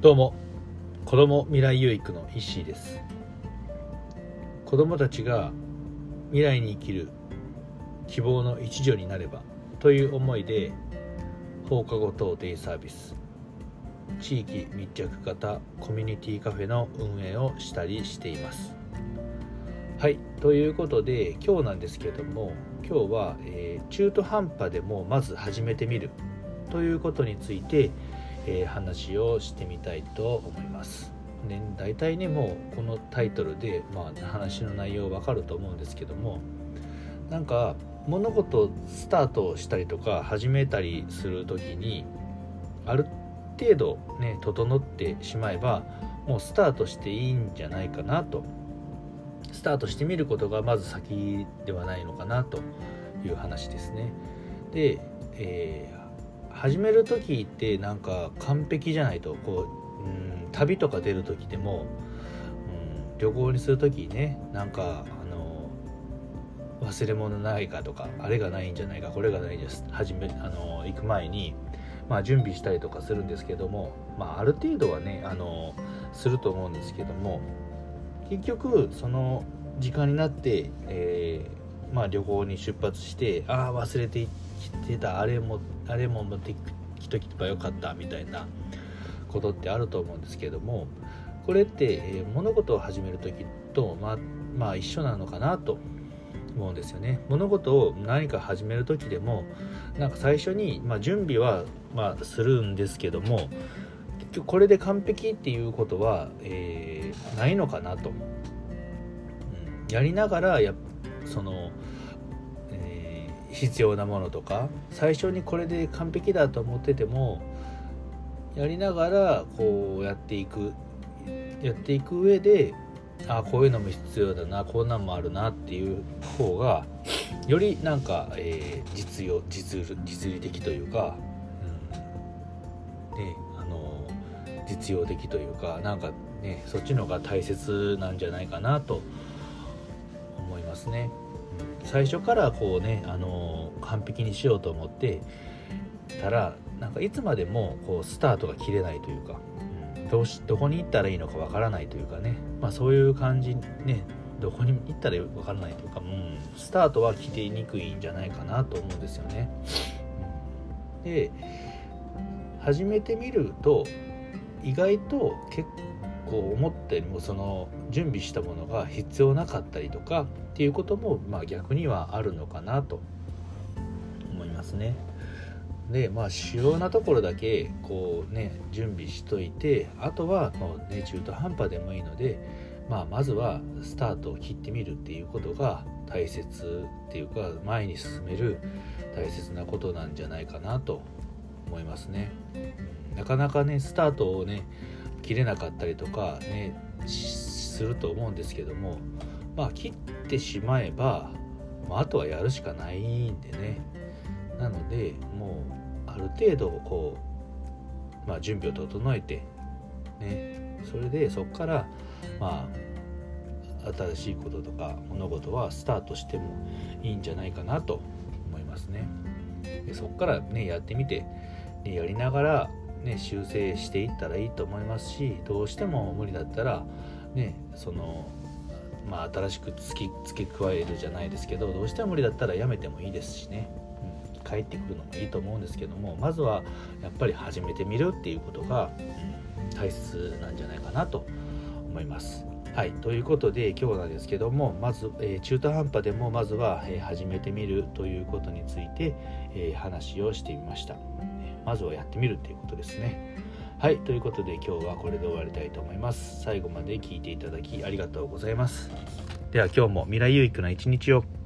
どうも。子ども未来有育の石井です。子どもたちが未来に生きる希望の一助になればという思いで放課後等デイサービス地域密着型コミュニティカフェの運営をしたりしています。はいということで今日なんですけれども今日は、えー、中途半端でもまず始めてみるということについてえー、話をしてみたいと思います。ね、大体ねもうこのタイトルで、まあ、話の内容わかると思うんですけどもなんか物事スタートしたりとか始めたりする時にある程度ね整ってしまえばもうスタートしていいんじゃないかなとスタートしてみることがまず先ではないのかなという話ですね。で、えー始める時ってなんか完璧じゃないとこう、うん、旅とか出る時でも、うん、旅行にする時ねなんかあの忘れ物ないかとかあれがないんじゃないかこれがないです。始めあの行く前に、まあ、準備したりとかするんですけども、まあ、ある程度はねあのすると思うんですけども結局その時間になって、えー、まあ、旅行に出発してああ忘れていってきてた。あれもあれも持ってきとけばよかったみたいなことってあると思うんですけどもこれって、えー、物事を始める時とまあまあ一緒なのかなと思うんですよね。物事を何か始める時でもなんか最初に、まあ、準備は、まあ、するんですけども結局これで完璧っていうことは、えー、ないのかなと、うん、やりながらやそのえ必要なものとか最初にこれで完璧だと思っててもやりながらこうやっていくやっていく上であこういうのも必要だなこんなんもあるなっていう方がよりなんか、えー、実用実実利的というか、うんね、あの実用的というかなんかねそっちの方が大切なんじゃないかなとますね。最初からこうね、あの完璧にしようと思ってたらなんかいつまでもこうスタートが切れないというか、うん、どうしどこに行ったらいいのかわからないというかね、まあ、そういう感じねどこに行ったらわからないというか、うん、スタートは切りにくいんじゃないかなと思うんですよね。で始めてみると意外と結構思ったよりもその準備したものが必要なかったりとかっていうこともまあ逆にはあるのかなと思いますね。でまあ主要なところだけこうね準備しといてあとはもうね中途半端でもいいので、まあ、まずはスタートを切ってみるっていうことが大切っていうか前に進める大切なことなんじゃないかなと思いますね。なかなかねスタートをね切れなかったりとかねすると思うんですけどもまあ切ってしまえば、まあ、あとはやるしかないんでねなのでもうある程度こう、まあ、準備を整えてねそれでそこからまあ新しいこととか物事はスタートしてもいいんじゃないかなと思いますね。でそこからねやってみて、ね、やりながらね、修正していったらいいと思いますしどうしても無理だったら、ね、そのまあ、新しく付き付け加えるじゃないですけどどうしても無理だったらやめてもいいですしね、うん、帰ってくるのもいいと思うんですけどもまずはやっぱり始めてみるっていうことが、うん、大切なんじゃないかなと思います。はい、ということで今日なんですけどもまず、えー、中途半端でもまずは、えー、始めてみるということについて、えー、話をしてみました。まずはやってみるということですね。はい、ということで今日はこれで終わりたいと思います。最後まで聞いていただきありがとうございます。では今日も未来有益な一日を。